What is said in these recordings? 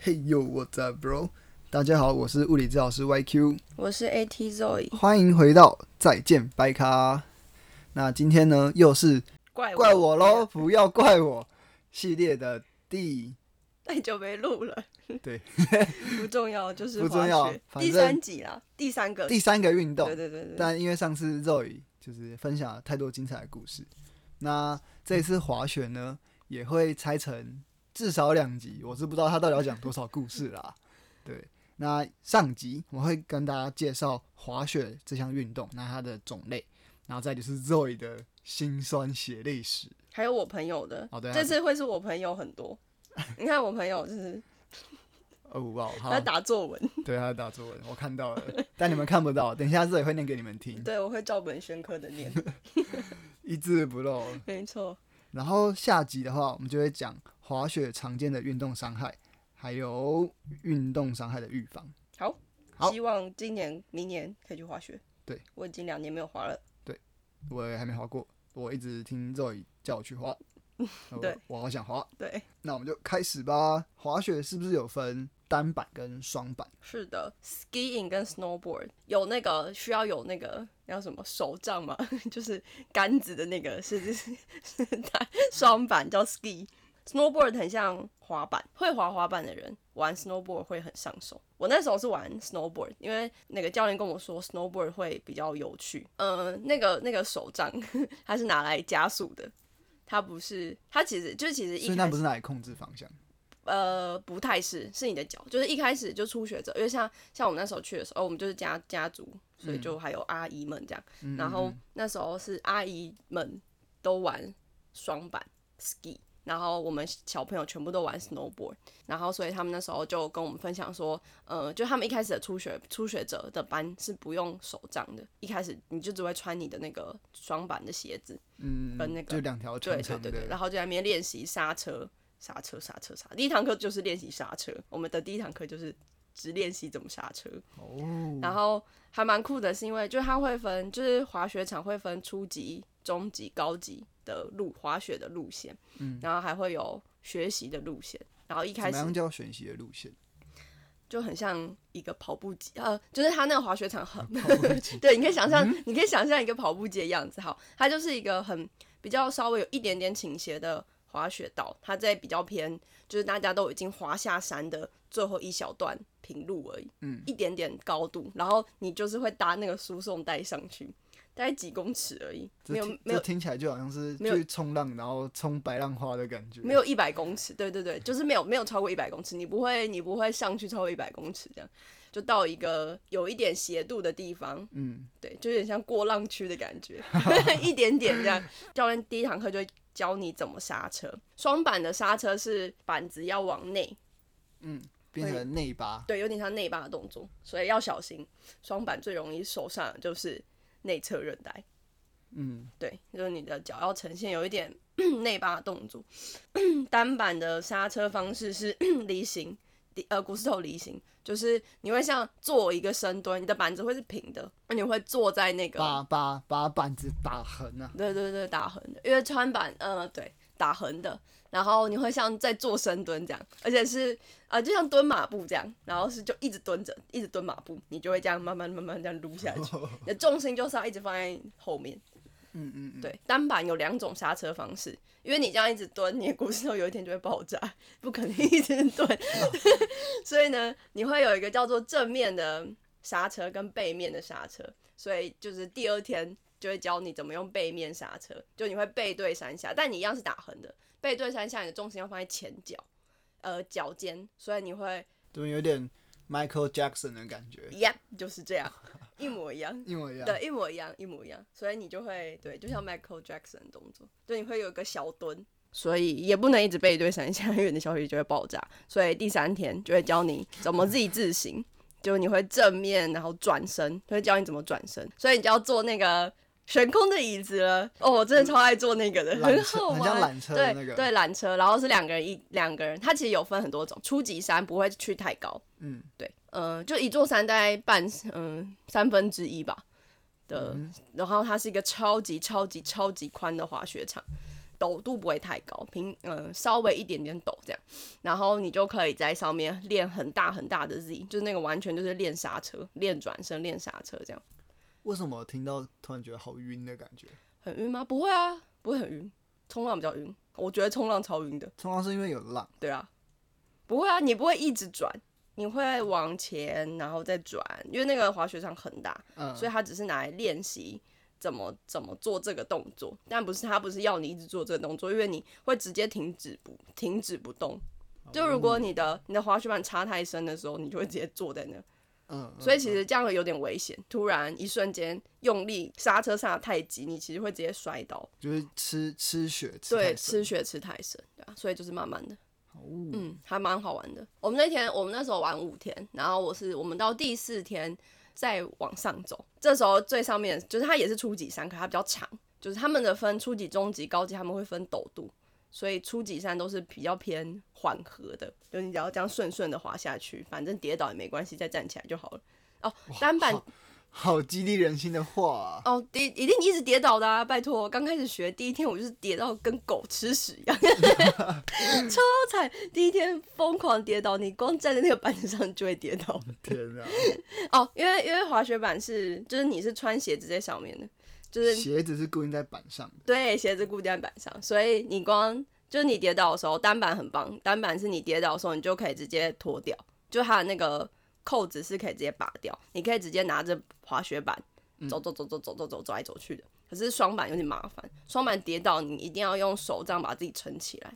Hey yo, what's up, bro？大家好，我是物理治疗师 YQ，我是 AT Zoe，欢迎回到再见拜卡。那今天呢，又是怪怪我喽，不要怪我系列的第 太久没录了，对，不重要，就是不重要第三集啦，第三个，第三个运动。对。对对对，但因为上次 Zoe 就是分享了太多精彩的故事，那这一次滑雪呢，也会拆成至少两集，我是不知道他到底要讲多少故事啦。对，那上集我会跟大家介绍滑雪这项运动，那它的种类，然后再就是 Zoe 的辛酸血泪史。还有我朋友的，哦对啊这次会是我朋友很多。你看我朋友就是哦哇，好他，打作文，对，他在打作文，我看到了，但你们看不到，等一下 Zoe 会念给你们听，对我会照本宣科的念，一字不漏。没错。然后下集的话，我们就会讲滑雪常见的运动伤害，还有运动伤害的预防。好，好希望今年、明年可以去滑雪。对，我已经两年没有滑了。对我也还没滑过，我一直听 Zoe 叫我去滑，我对我好想滑。对，那我们就开始吧。滑雪是不是有分单板跟双板？是的，skiing 跟 snowboard 有那个需要有那个叫什么手杖嘛，就是杆子的那个是是是是单双板叫 ski。Snowboard 很像滑板，会滑滑板的人玩 snowboard 会很上手。我那时候是玩 snowboard，因为那个教练跟我说 snowboard 会比较有趣。嗯、那个那个手杖 它是拿来加速的，它不是，它其实就是其实一所以开始那不是拿来控制方向。呃，不太是，是你的脚，就是一开始就初学者，因为像像我们那时候去的时候，我们就是家家族，所以就还有阿姨们这样，嗯然后那时候是阿姨们都玩双板 ski，然后我们小朋友全部都玩 snowboard，然后所以他们那时候就跟我们分享说，呃，就他们一开始的初学初学者的班是不用手杖的，一开始你就只会穿你的那个双板的鞋子，嗯，跟那个就两条对长长的，对对对，然后就在那边练习刹车、刹车、刹车、刹。第一堂课就是练习刹车，我们的第一堂课就是只练习怎么刹车。哦，然后还蛮酷的，是因为就是它会分，就是滑雪场会分初级、中级、高级的路滑雪的路线，嗯，然后还会有学习的路线。然后一开始怎么样叫选习的路线？就很像一个跑步机，呃，就是它那个滑雪场很 对，你可以想象，你可以想象一个跑步机的样子。好，它就是一个很比较稍微有一点点倾斜的滑雪道，它在比较偏，就是大家都已经滑下山的最后一小段平路而已，嗯，一点点高度，然后你就是会搭那个输送带上去，大概几公尺而已，没有没有这听起来就好像是去冲浪，然后冲白浪花的感觉。没有一百公尺，对对对，就是没有没有超过一百公尺，你不会你不会上去超过一百公尺这样，就到一个有一点斜度的地方，嗯，对，就有点像过浪区的感觉，一点点这样。教练第一堂课就教你怎么刹车，双板的刹车是板子要往内，嗯变成内八。对，有点像内八的动作，所以要小心。双板最容易受伤的就是内侧韧带，嗯，对，就是你的脚要呈现有一点 内八的动作。单板的刹车方式是 离心，离呃股四头离心，就是你会像做一个深蹲，你的板子会是平的，那你会坐在那个把把把板子打横啊。对对对，打横的，因为穿板，呃，对，打横的，然后你会像在做深蹲这样，而且是呃，就像蹲马步这样，然后是就一直蹲着，一直蹲马步，你就会这样慢慢慢慢这样撸下去，你的重心就是要一直放在后面。嗯嗯嗯，对，单板有两种刹车方式，因为你这样一直蹲，你的股四头有一天就会爆炸，不可能一直蹲，所以呢，你会有一个叫做正面的刹车跟背面的刹车，所以就是第二天就会教你怎么用背面刹车，就你会背对山下，但你一样是打横的，背对山下，你的重心要放在前脚，呃，脚尖，所以你会怎么有点 Michael Jackson 的感觉，，yep，就是这样，一模一样。一模一样。对，一模一样，一模一样，所以你就会对，就像 Michael Jackson 的动作，就你会有一个小蹲，所以也不能一直背对山下，因为你的小腿就会爆炸。所以第三天就会教你怎么 Z 字形，就你会正面然后转身，就会教你怎么转身，所以你就要做那个悬空的椅子了。哦，我真的超爱坐那个的，缆车 好玩，很像缆车的对那个。对，缆车，然后是两个人一两个人，它其实有分很多种，初级山不会去太高，嗯，对，呃，就一座山大概半嗯、三分之一吧的，然后它是一个超级超级超级宽的滑雪场，陡度不会太高，平嗯稍微一点点陡这样，然后你就可以在上面练很大很大的 Z，就是那个完全就是练刹车、练转身、练刹车这样。为什么听到突然觉得好晕的感觉？很晕吗？不会啊，不会很晕。冲浪比较晕，我觉得冲浪超晕的。冲浪是因为有浪，对啊，不会啊，你不会一直转，你会往前然后再转，因为那个滑雪场很大，嗯，所以它只是拿来练习怎么怎么做这个动作，但不是它不是要你一直做这个动作，因为你会直接停止不停止不动。就如果你的你的滑雪板插太深的时候，你就会直接坐在那。嗯，所以其实这样有点危险，突然一瞬间用力刹车刹太急，你其实会直接摔倒。就是吃吃血，吃对，吃血吃太深，对啊，所以就是慢慢的，哦嗯，还蛮好玩的。我们那天我们那时候玩五天，然后我是我们到第四天再往上走，这时候最上面就是它也是初级山，可它比较长，就是他们的分初级、中级、高级，他们会分陡度。所以初级山都是比较偏缓和的，就你只要这样顺顺的滑下去，反正跌倒也没关系，再站起来就好了。哦，单板好好激励人心的话、哦，跌一定一直跌倒的啊！拜托，刚开始学第一天我就是跌到跟狗吃屎一样，超惨。第一天疯狂跌倒，你光站在那个板子上就会跌倒。天哪！哦，因为因为滑雪板是就是你是穿鞋子在上面的，就是鞋子是固定在板上的，对鞋子固定在板上，所以你光就是你跌倒的时候，单板很棒，单板是你跌倒的时候你就可以直接脱掉，就它的那个扣子是可以直接拔掉，你可以直接拿着滑雪板走走走走走走走走来走去的。可是双板有点麻烦，双板跌倒你一定要用手这样把自己撑起来，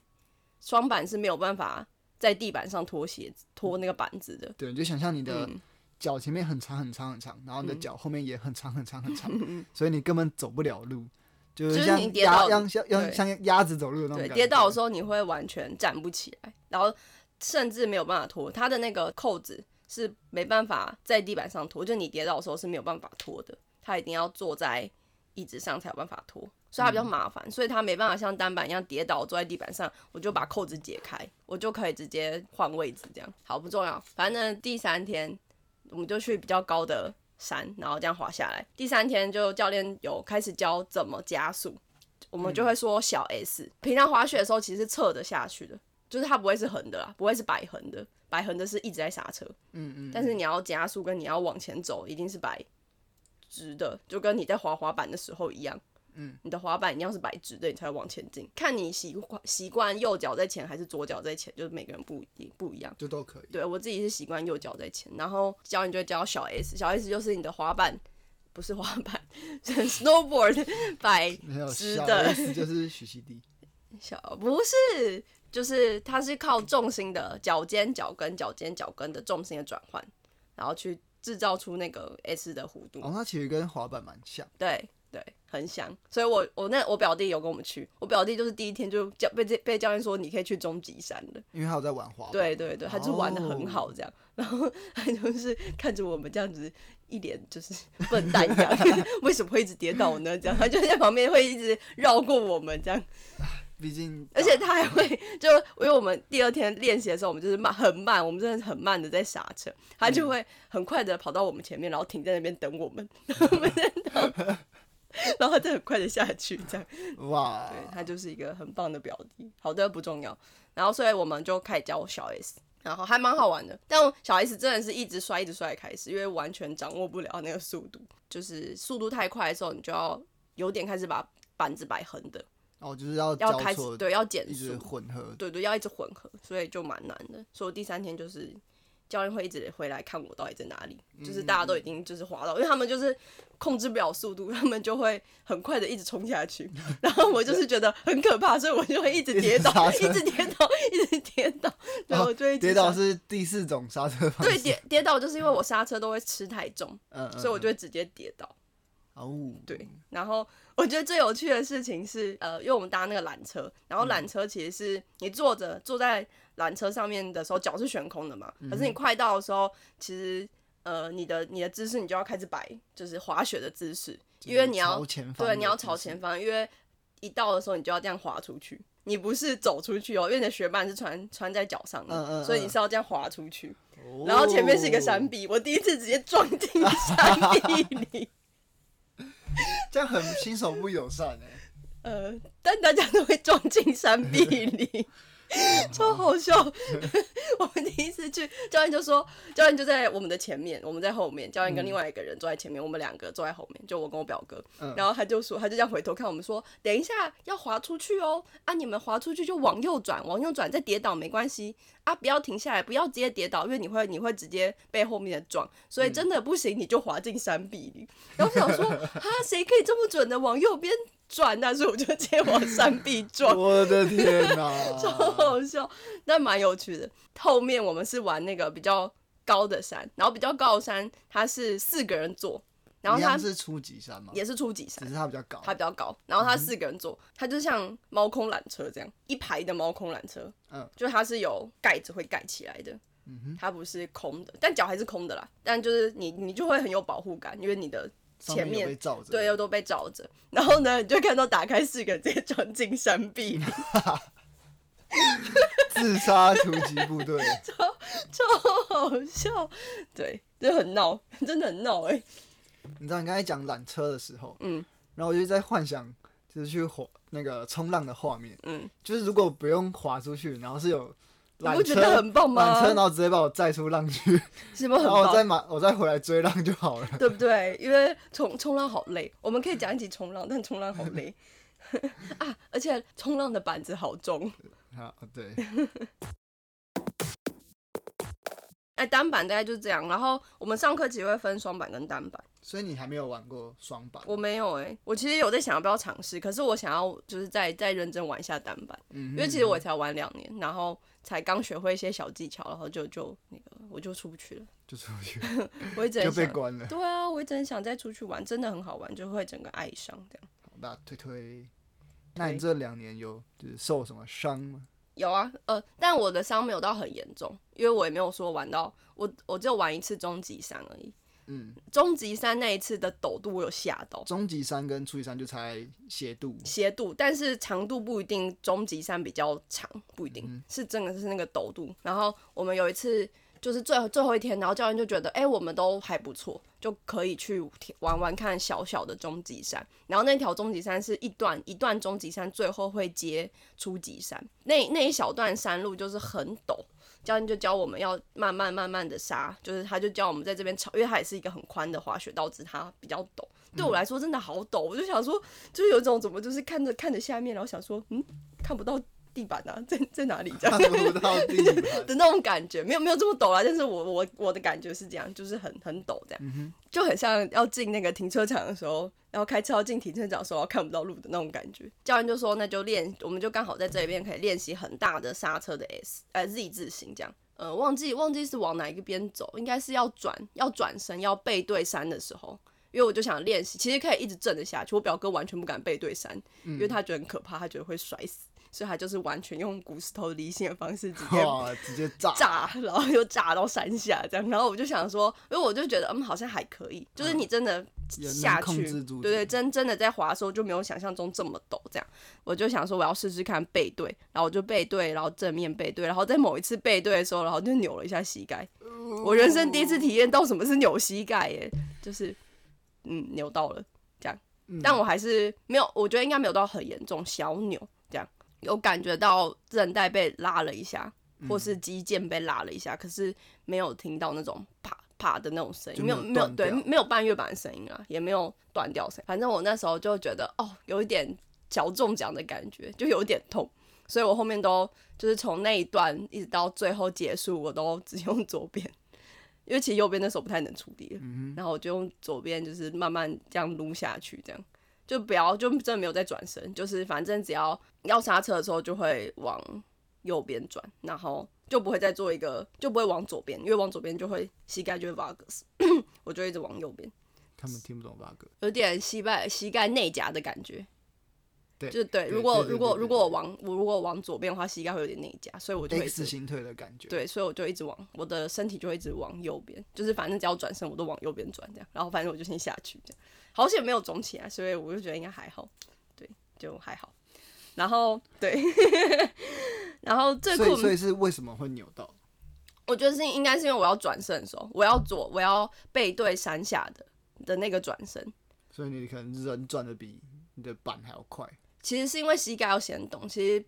双板是没有办法在地板上脱鞋子脱那个板子的。对，你就想象你的嗯脚前面很长很长很长，然后你的嗯脚后面也很长很长很长，所以你根本走不了路，就就是是像你跌倒鸭像像像像鸭子走路的那种对，感觉。跌倒的时候你会完全站不起来，然后甚至没有办法脱，它的那个扣子是没办法在地板上脱，就你跌倒的时候是没有办法脱的，它一定要坐在椅子上才有办法脱，所以它比较麻烦，所以它没办法像单板一样跌倒坐在地板上，我就把扣子解开，我就可以直接换位置这样。好，不重要，反正第三天我们就去比较高的山，然后这样滑下来。第三天就教练有开始教怎么加速，我们就会说小 S。平常滑雪的时候其实是侧着下去的，就是它不会是横的啦，不会是摆横的，摆横的是一直在刹车。嗯嗯，但是你要加速跟你要往前走，一定是摆直的，就跟你在滑滑板的时候一样。嗯，你的滑板一定要是摆直的，你才会往前进。看你习惯习惯右脚在前还是左脚在前，就是每个人不一不一样。就都可以。对我自己是习惯右脚在前，然后教你就会教小 S，小 S 就是你的滑板，不是滑板，是 snowboard 摆直的 S 就是许熙娣，小不是，就是它是靠重心的脚尖、脚跟、脚尖、脚跟的重心的转换，然后去制造出那个 S 的弧度。哦，它其实跟滑板蛮像。对对，很想。所以我我那我表弟有跟我们去，我表弟就是第一天就教被这被教练说你可以去终极山的。因为他有在玩滑板。对对对，他就玩的很好哦这样，然后 他就是看着我们这样子，一脸就是笨蛋一样，为什么会一直跌倒呢？这样，他就在旁边会一直绕过我们这样，毕竟而且他还会就因为我们第二天练习的时候，我们就是慢很慢，我们真的是很慢的在刹车，他就会很快的跑到我们前面，然后停在那边等我们，然后他再很快的下去这样。哇，对他就是一个很棒的表弟。好的，不重要。然后所以我们就开始教小 S，然后还蛮好玩的。但小 S 真的是一直摔，一直摔开始，因为完全掌握不了那个速度，就是速度太快的时候，你就要有点开始把板子摆横的，哦，就是要要，开始对要减速，混合。对对，要一直混合，所以就蛮难的。所以我第三天就是教练会一直回来看我到底在哪里，就是大家都已经就是滑到，因为他们就是控制不了速度，他们就会很快的一直冲下去，然后我就是觉得很可怕，所以我就会一直跌倒，一直跌倒，一直跌倒，然后就会跌倒是第四种刹车方式。对跌跌倒，就是因为我刹车都会吃太重，所以我就会直接跌倒。哦，对，然后我觉得最有趣的事情是，呃，因为我们搭那个缆车，然后缆车其实是你坐着坐在缆车上面的时候，脚是悬空的嘛，可是你快到的时候，其实呃，你的你的姿势你就要开始摆，就是滑雪的姿势，因为你要朝前方，对你要朝前，方，因为一到的时候你就要这样滑出去。你不是走出去哦，因为你的雪板是穿穿在脚上的，嗯嗯所以你嗯是要这样滑出去。哦然后前面是一个山，壁，我第一次直接撞进山壁里。这样很新手不友善哎。呃，但大家都会撞进山壁里。超好笑！我们第一次去，教练就说，教练就在我们的前面，我们在后面，教练跟另外一个人坐在前面，我们两个坐在后面，就我跟我表哥。然后他就说，他就这样回头看我们说，等一下要滑出去哦，啊，你们滑出去就往右转，往右转再跌倒没关系啊，不要停下来，不要直接跌倒，因为你会你会直接被后面的撞，所以真的不行你就滑进山壁里。然后想说，啊，谁可以这么准的往右边？转，但是我就直接往山壁撞。我的天哪，超好笑，但蛮有趣的。后面我们是玩那个比较高的山，然后比较高的山它是四个人坐，然后它是初级山吗？也是初级山，只是它比较高，它比较高。然后它四个人坐，它就像猫空缆车这样，一排的猫空缆车。嗯，就它是有盖子会盖起来的，嗯哼，它不是空的，但脚还是空的啦。但就是你你就会很有保护感，因为你的。前面对，又都被罩着，然后呢，你就看到打开四个直接钻进山壁，自杀突击部队，超超好笑，对，就很闹，真的很闹哎。你知道你刚才讲缆车的时候，嗯，然后我就在幻想，就是去滑那个冲浪的画面，嗯，就是如果不用滑出去，然后是有。你不觉得很棒吗？缆车，然后直接把我载出浪去，是不是很棒？我再马，我再回来追浪就好了，对不对？因为冲冲浪好累，我们可以讲一起冲浪，但冲浪好累 啊！而且冲浪的板子好重。好，对。哎，单板大概就是这样。然后我们上课其实会分双板跟单板。所以你还没有玩过双板？我没有哎，我其实有在想要不要尝试，可是我想要就是再再认真玩一下单板，因为其实我才玩两年，然后才刚学会一些小技巧，然后就就那个我就出不去了，就出不去，我一直就被关了。对啊，我一直很想再出去玩，真的很好玩，就会整个爱上这样。好，那推推，那你这两年有就是受什么伤吗？有啊，呃，但我的伤没有到很严重，因为我也没有说玩到我我只有玩一次终极山而已。嗯，终极山那一次的陡度我有吓到。终极山跟初级山就差斜度，斜度，但是长度不一定。终极山比较长，不一定是真的是那个陡度。然后我们有一次就是最最后一天，然后教练就觉得，哎，我们都还不错，就可以去玩玩看小小的终极山。然后那条终极山是一段一段终极山，最后会接初级山。那那一小段山路就是很陡。教练就教我们要慢慢慢慢的刹，就是他就教我们在这边炒，因为他也是一个很宽的滑雪道，致它比较陡。对我来说真的好陡，我就想说，就是有一种怎么就是看着看着下面，然后想说，嗯，看不到。地板啊，在在哪里？这样 的那种感觉，没有没有这么陡啊，但是我我我的感觉是这样，就是很很陡这样，就很像要进那个停车场的时候，然后开车要进停车场的时候看不到路的那种感觉。教练就说，那就练，我们就刚好在这边可以练习很大的刹车的 S 呃 Z 字形这样。呃，忘记忘记是往哪一个边走，应该是要转要转身要背对山的时候，因为我就想练习，其实可以一直震得下去。我表哥完全不敢背对山，因为他觉得很可怕，他觉得会摔死。所以他就是完全用股石头离心的方式直接直接炸炸，然后又炸到山下这样。然后我就想说，因为我就觉得嗯好像还可以，就是你真的下去，对对，真真的在滑的时候就没有想象中这么陡这样。我就想说我要试试看背对，然后我就背对，然后正面背对，然后在某一次背对的时候，然后就扭了一下膝盖。我人生第一次体验到什么是扭膝盖耶，就是嗯扭到了这样，但我还是没有，我觉得应该没有到很严重，小扭。有感觉到韧带被拉了一下，或是肌腱被拉了一下，可是没有听到那种啪啪的那种声音，没有没有对，没有半月板的声音啊，也没有断掉声。反正我那时候就觉得哦，有一点脚中奖的感觉，就有点痛，所以我后面都就是从那一段一直到最后结束，我都只用左边，因为其实右边那时候不太能处理了，然后我就用左边，就是慢慢这样撸下去，这样。就不要，就真的没有再转身，就是反正只要要刹车的时候就会往右边转，然后就不会再做一个，就不会往左边，因为往左边就会膝盖就会 v a g s 我就一直往右边。他们听不懂 v a g 有点膝盖膝盖内夹的感觉。对，就对。如果如果如果我往我如果往左边的话，膝盖会有点内夹，所以我就会自行退的感觉。对，所以我就一直往我的身体就会一直往右边，就是反正只要转身我都往右边转这样，然后反正我就先下去这样。好险没有肿起来，所以我就觉得应该还好，对，就还好。然后对，然后最所以所以是为什么会扭到？我觉得是应该是因为我要转身的时候，我要左，我要背对山下的的那个转身，所以你可能人转的比你的板还要快。其实是因为膝盖要先动，其实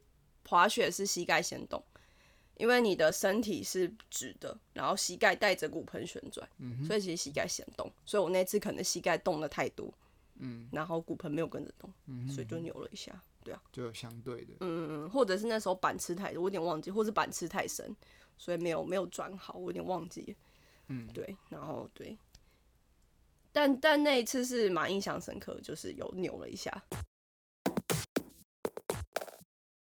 滑雪是膝盖先动，因为你的身体是直的，然后膝盖带着骨盆旋转，所以其实膝盖先动。所以我那次可能膝盖动的太多，嗯，然后骨盆没有跟着动，嗯所以就扭了一下。对啊，就有相对的，嗯嗯，或者是那时候板吃太多，我有点忘记，或是板吃太深，所以没有没有转好，我有点忘记。嗯，对，然后对，但但那一次是蛮印象深刻，就是有扭了一下。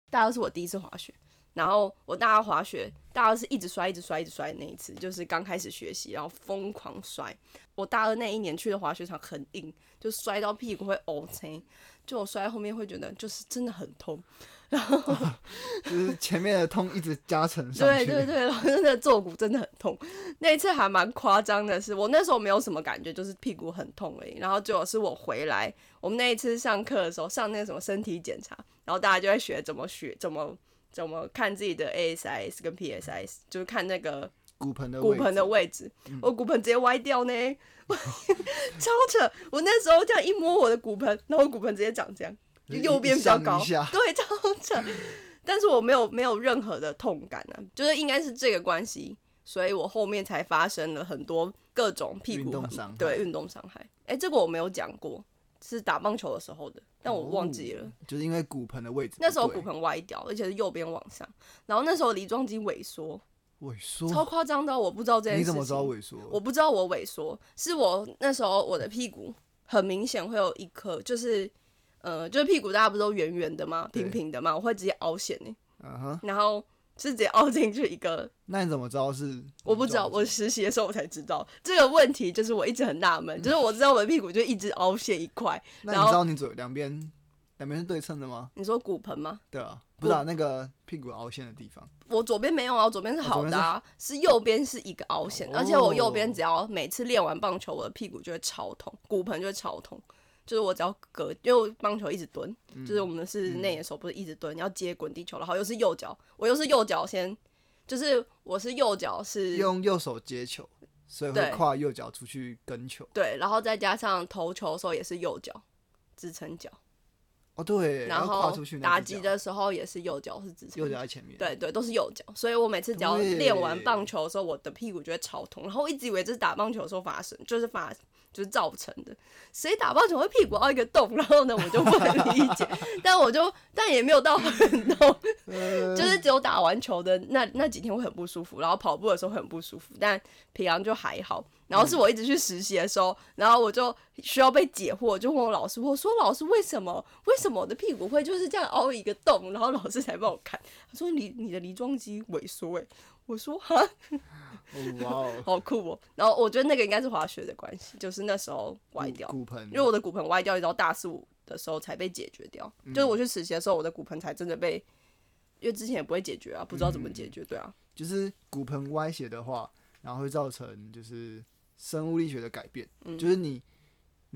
大家都是我第一次滑雪，然后我大二滑雪，大二是一直摔、一直摔、一直摔的那一次，就是刚开始学习，然后疯狂摔。我大二那一年去的滑雪场很硬，就摔到屁股会 O C，就我摔在后面会觉得就是真的很痛。然后 就是前面的痛一直加成上去。对对对，然后那个坐骨真的很痛。那一次还蛮夸张的是，我那时候没有什么感觉，就是屁股很痛而已。然后结果是我回来，我们那一次上课的时候上那个什么身体检查，然后大家就在学怎么学怎么怎么看自己的 ASIS 跟 PSIS，就是看那个骨盆的骨盆的位位置，我骨盆直接歪掉呢，超扯！我那时候这样一摸我的骨盆，然后我骨盆直接长这样，就右边比较高，对，超扯。但是我没有没有任何的痛感啊，就是应该是这个关系，所以我后面才发生了很多各种屁股对运动伤害。哎、这个我没有讲过，是打棒球的时候的，但我忘记了。哦就是因为骨盆的位置，那时候骨盆歪掉，而且是右边往上，然后那时候梨状肌萎缩，萎缩，超夸张的，我不知道这件事情。你怎么知道萎缩？我不知道我萎缩，是我那时候我的屁股很明显会有一颗，就是呃，就是屁股大家不是都圆圆的吗？平平的吗？我会直接凹陷呢，然后是直接凹进去一个，那你怎么知道是？我不知道，我实习的时候我才知道这个问题，就是我一直很纳闷，就是我知道我的屁股就一直凹陷一块。那你知道你左两边两边是对称的吗？你说骨盆吗？对啊，不知道那个屁股凹陷的地方，我左边没有啊，我左边是好的啊，是右边是一个凹陷，而且我右边只要每次练完棒球，我的屁股就会超痛，骨盆就会超痛。就是我只要隔，因为我棒球一直蹲，就是我们是内野手，不是一直蹲，要接滚地球，然后又是右脚，我又是右脚先，就是我是右脚是用右手接球，所以会对跨右脚出去跟球。对，然后再加上投球的时候也是右脚支撑脚，哦，对，然后跨出去那打击的时候也是右脚是支撑右脚在前面。对对，都是右脚，所以我每次只要练完棒球的时候，我的屁股就会超痛。然后我一直以为这是打棒球的时候发生，就是发就是造成的。谁打棒球会屁股凹一个洞？然后呢，我就不能理解。但我就但也没有到很痛，呃 就是只有打完球的那那几天会很不舒服，然后跑步的时候很不舒服，但平常就还好。然后是我一直去实习的时候，然后我就需要被解惑，就问我老师，我说老师为什么为什么我的屁股会就是这样凹一个洞？然后老师才帮我看，他说你你的梨状肌萎缩哎，我说哈哦哇哦，好酷哦。然后我觉得那个应该是滑雪的关系，就是那时候歪掉，骨盆，因为我的骨盆歪掉，一直到大四五的时候才被解决掉。就是我去实习的时候，我的骨盆才真的被，因为之前也不会解决啊，不知道怎么解决，对啊，就是骨盆歪斜的话，然后会造成就是生物力学的改变，嗯就是你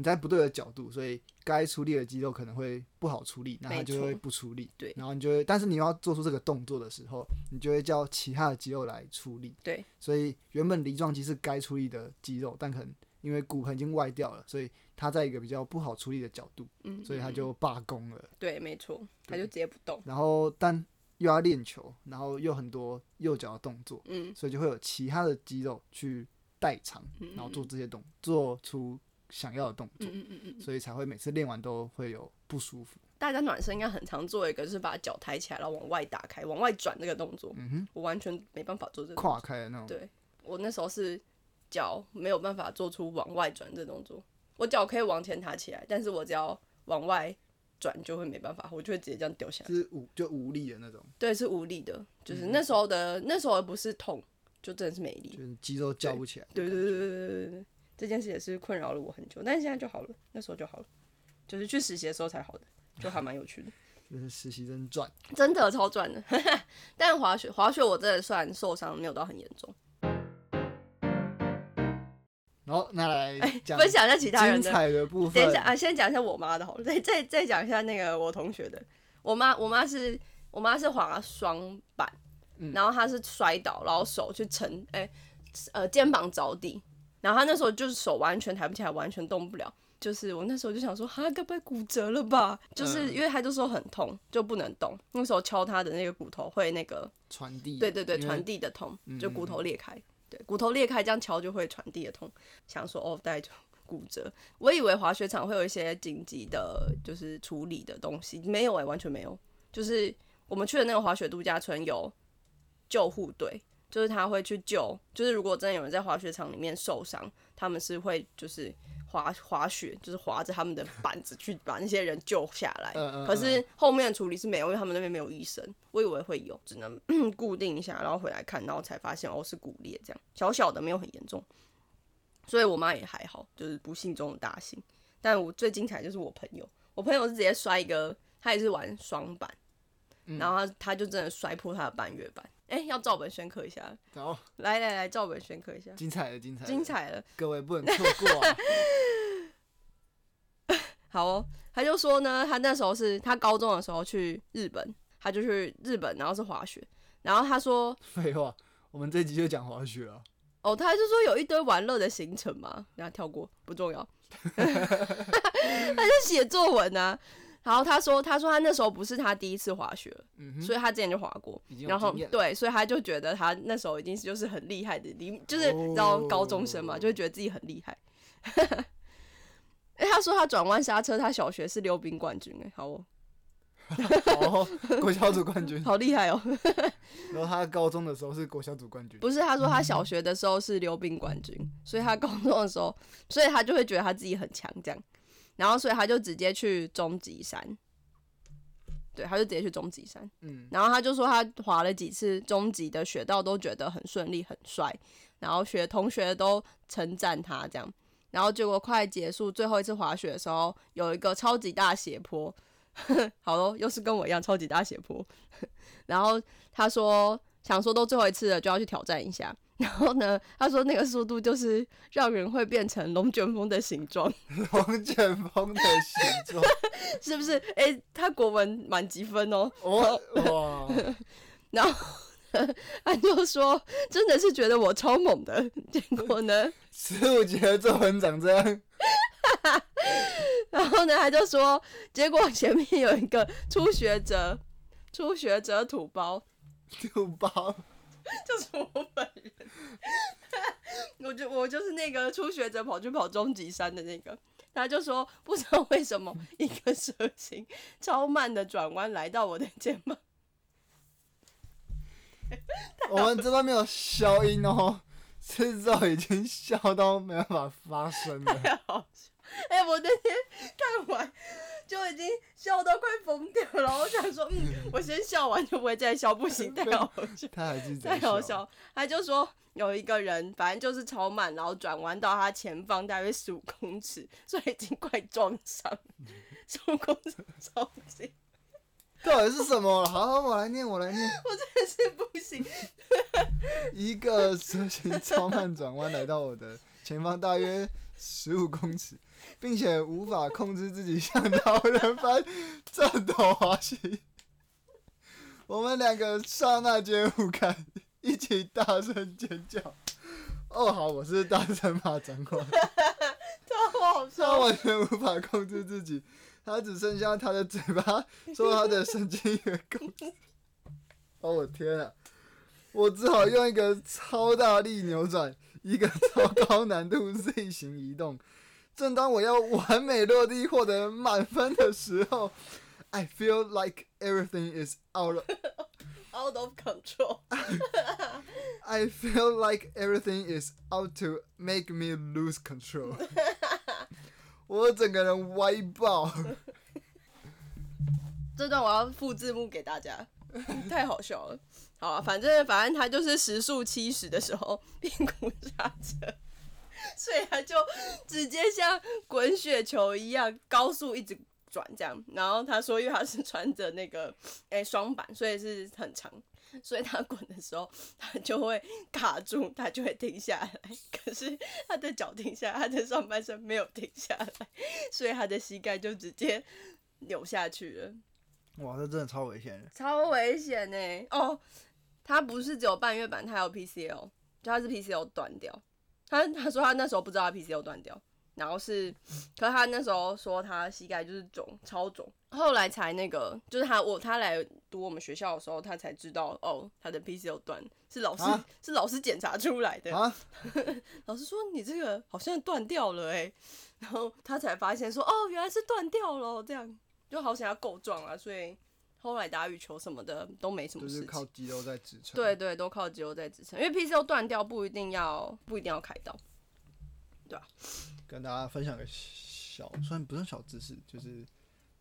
你在不对的角度，所以该出力的肌肉可能会不好出力，那它就会不出力。对然后你就会，但是你要做出这个动作的时候，你就会叫其他的肌肉来出力。对，所以原本梨状肌是该出力的肌肉，但可能因为骨盆已经歪掉了，所以它在一个比较不好出力的角度，嗯，所以它嗯就罢工了。对，没错，它就直接不动，然后但又要练球，然后又很多右脚的动作，嗯所以就会有其他的肌肉去代偿，嗯然后做这些动，做出想要的动作，嗯嗯嗯嗯，所以才会每次练完都会有不舒服。大家暖身应该很常做一个，就是把脚抬起来，然后往外打开，往外转这个动作，嗯哼，我完全没办法做这个动跨作。开的那种，对我那时候是脚没有办法做出往外转这动作，我脚可以往前抬起来，但是我只要往外转就会没办法，我就会直接这样掉下来。是无就无力的那种，对，是无力的，就是嗯那时候的、那时候不是痛，就真的是没力。就是肌肉叫不起来。对对对对对对对，这件事也是困扰了我很久，但是现在就好了，那时候就好了，就是去实习的时候才好的，就还蛮有趣的，就是实习真赚。真的超赚的。但滑雪滑雪我真的算受伤没有到很严重，然后那来讲分享一下其他人的。精彩的部分等一下，啊，先讲一下我妈的好了，再再再讲一下那个我同学的。我妈我妈是我妈是滑双板，嗯然后她是摔倒，然后手去撑，哎、呃肩膀着地，然后他那时候就是手完全抬不起来，完全动不了。就是我那时候就想说，哈，该不会骨折了吧？就是嗯因为他就说很痛，就不能动。那时候敲他的那个骨头会那个，传递，对对对，传递的痛，就骨嗯头裂开。对，骨头裂开这样敲就会传递的痛。想说哦，大概就 骨折。我以为滑雪场会有一些紧急的，就是处理的东西，没有哎、完全没有。就是我们去的那个滑雪度假村有救护队，就是他会去救，就是如果真的有人在滑雪场里面受伤，他们是会就是滑滑雪，就是滑着他们的 板子去把那些人救下来。嗯嗯可是后面的处理是没有，因为他们那边没有医生。我以为会有，只能 固定一下，然后回来看，然后才发现哦是骨裂这样，小小的没有很严重。所以我妈也还好，就是不幸中的大幸。但我最精彩就是我朋友，我朋友是直接摔一个，他也是玩双板，嗯然后他他就真的摔破他的半月板。哎、要照本宣科一下，好来来来，照本宣科一下，精彩的精彩的精，彩了。各位不能错过啊！好哦，他就说呢，他那时候是他高中的时候去日本，他就去日本，然后是滑雪，然后他说，废话，我们这集就讲滑雪啊。哦，他就说有一堆玩乐的行程嘛，然后跳过不重要，他就写作文啊。然后他说，他说他那时候不是他第一次滑雪，嗯，所以他之前就滑过，然后对，所以他就觉得他那时候已经是就是很厉害的，离就是你知道高中生嘛，哦就会觉得自己很厉害。哎、他说他转弯刹车，他小学是溜冰冠军、哎，好哦，哦，国小组冠军。好厉害哦。然后他高中的时候是国小组冠军。不是，他说他小学的时候是溜冰冠军，所以他高中的时候，所以他就会觉得他自己很强这样，然后所以他就直接去终极山，对，他就直接去终极山，嗯，然后他就说他滑了几次终极的雪道都觉得很顺利很帅，然后学同学都称赞他这样，然后结果快结束最后一次滑雪的时候，有一个超级大斜坡，好咯，又是跟我一样超级大斜坡，然后他说想说都最后一次了，就要去挑战一下。然后呢，他说那个速度就是让人会变成龙卷风的形状，龙卷风的形状。是不是？诶，他国文满积分哦。哦哇，然后他就说，真的是觉得我超猛的。结果呢，十五节的作文长这样。然后呢，他就说，结果前面有一个初学者，初学者土包，土包，就是我本人。我就我就是那个初学者跑去跑终极山的那个，他就说不知道为什么一个蛇形超慢的转弯来到我的肩膀，我们这边没有消音哦，制造已经笑到没办法发声了。太好笑。哎、我那天看完就已经笑到快疯掉了。我想说，嗯，我先笑完就不会再笑，不行，太好笑，他还是太在好笑。他就说有一个人，反正就是超慢，然后转弯到他前方大约十五公尺，所以已经快撞上，十五公尺超近，到底是什么？好，我来念，我来念。我真的是不行。一个蛇形超慢转弯来到我的前方，大约十五公尺，并且无法控制自己 像老人般颤抖滑行。我们两个刹那间互看，一起大声尖叫。哦，好，我是大声骂脏话。超好他，完全无法控制自己，他只剩下他的嘴巴受他的神经元控制。哦，我天啊！我只好用一个超大力扭转，一个超高难度 Z 型移动。正当我要完美落地获得满分的时候，I feel like everything is out of out of control。I feel like everything is out to make me lose control。我整个人歪爆。这段我要附字幕给大家，太好笑了。好啊，反正反正他就是时速七十的时候屁股刹车，所以他就直接像滚雪球一样高速一直转这样。然后他说，因为他是穿着那个诶双板，所以是很长，所以他滚的时候他就会卡住，他就会停下来。可是他的脚停下来，他的上半身没有停下来，所以他的膝盖就直接扭下去了。哇，这真的超危险的。超危险呢、哦，他不是只有半月板，他还有 PCL，就他是 PCL 断掉。他他说他那时候不知道他 PCL 断掉，然后是，可是他那时候说他膝盖就是肿，超肿。后来才那个，就是他我他来读我们学校的时候，他才知道哦，他的 PCL 断是老师、啊是老师检查出来的。啊，老师说你这个好像断掉了哎，然后他才发现说哦，原来是断掉了，这样就好想要够壮啊，所以后来打羽球什么的都没什么就事情。是靠肌肉在支撑。对对，都靠肌肉在支撑，因为 PCO 断掉不一定要不一定要开刀。对啊跟大家分享个小，虽然不算小知识，就是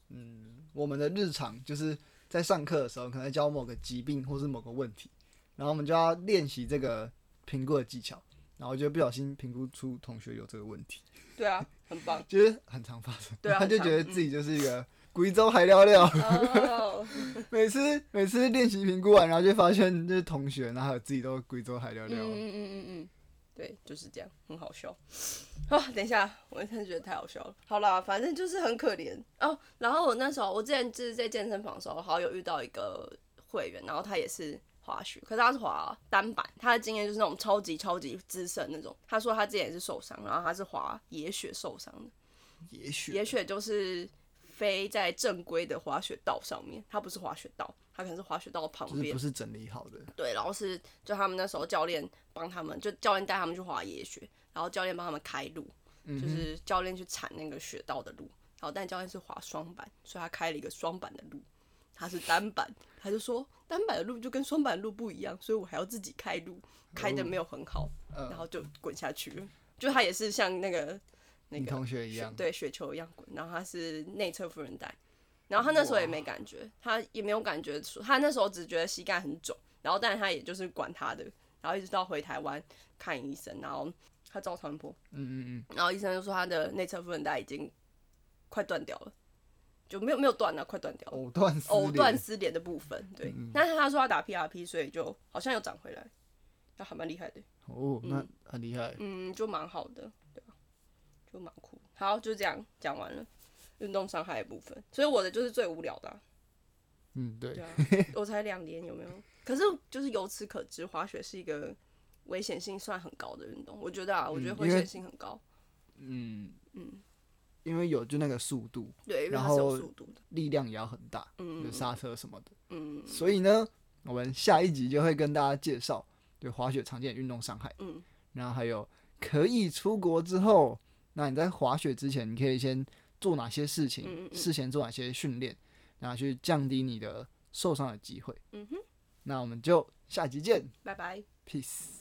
嗯，我们的日常就是在上课的时候，可能教某个疾病或是某个问题，然后我们就要练习这个评估的技巧，然后就不小心评估出同学有这个问题，对啊，很棒。就是很常发生。对啊 他就觉得自己就是一个贵州海聊聊，哦，每次每次练习评估完，然后就发现就是同学，然后自己都贵州海聊聊。嗯嗯嗯嗯嗯，对，就是这样，很好笑。啊，等一下，我真的觉得太好笑了。好啦，反正就是很可怜哦。然后我那时候，我之前就是在健身房的时候，好像有遇到一个会员，然后他也是滑雪，可是他是滑单板，他的经验就是那种超级超级资深那种。他说他之前也是受伤，然后他是滑野雪受伤的。野雪野雪就是飞在正规的滑雪道上面，它不是滑雪道，它可能是滑雪道旁边就是不。是整理好的，对，然后是就他们那时候教练帮他们，就教练带他们去滑野雪，然后教练帮他们开路，嗯就是教练去铲那个雪道的路，然后但教练是滑双板，所以他开了一个双板的路，他是单板，他就说单板的路就跟双板的路不一样，所以我还要自己开路，开的没有很好，嗯然后就滚下去了。就他也是像那个那个同学一样，对雪球一样滚，然后他是内侧副韧带，然后他那时候也没感觉，他也没有感觉说，他那时候只觉得膝盖很肿，然后但是他也就是管他的，然后一直到回台湾看医生，然后他照超音波，嗯嗯嗯，然后医生就说他的内侧副韧带已经快断掉了，就没有没有断了，快断掉了。藕断丝藕断连丝连的部分，对，嗯但是他说他打 PRP，所以就好像又长回来，那还蛮厉害的。哦，那很厉害。嗯，就蛮好的？就蛮酷。好，就这样讲完了运动伤害的部分，所以我的就是最无聊的啊、嗯，对对，啊，我才两年，有没有？可是就是由此可知，滑雪是一个危险性算很高的运动。我觉得啊，我觉得危险性很高。嗯嗯，因为有就那个速度，对，然后速度的。力量也要很大，嗯就刹车什么的。嗯所以呢，我们下一集就会跟大家介绍对滑雪常见的运动伤害，嗯然后还有可以出国之后，那你在滑雪之前，你可以先做哪些事情，嗯嗯嗯事前做哪些训练，然后去降低你的受伤的机会。嗯哼，那我们就下集见拜拜。，peace。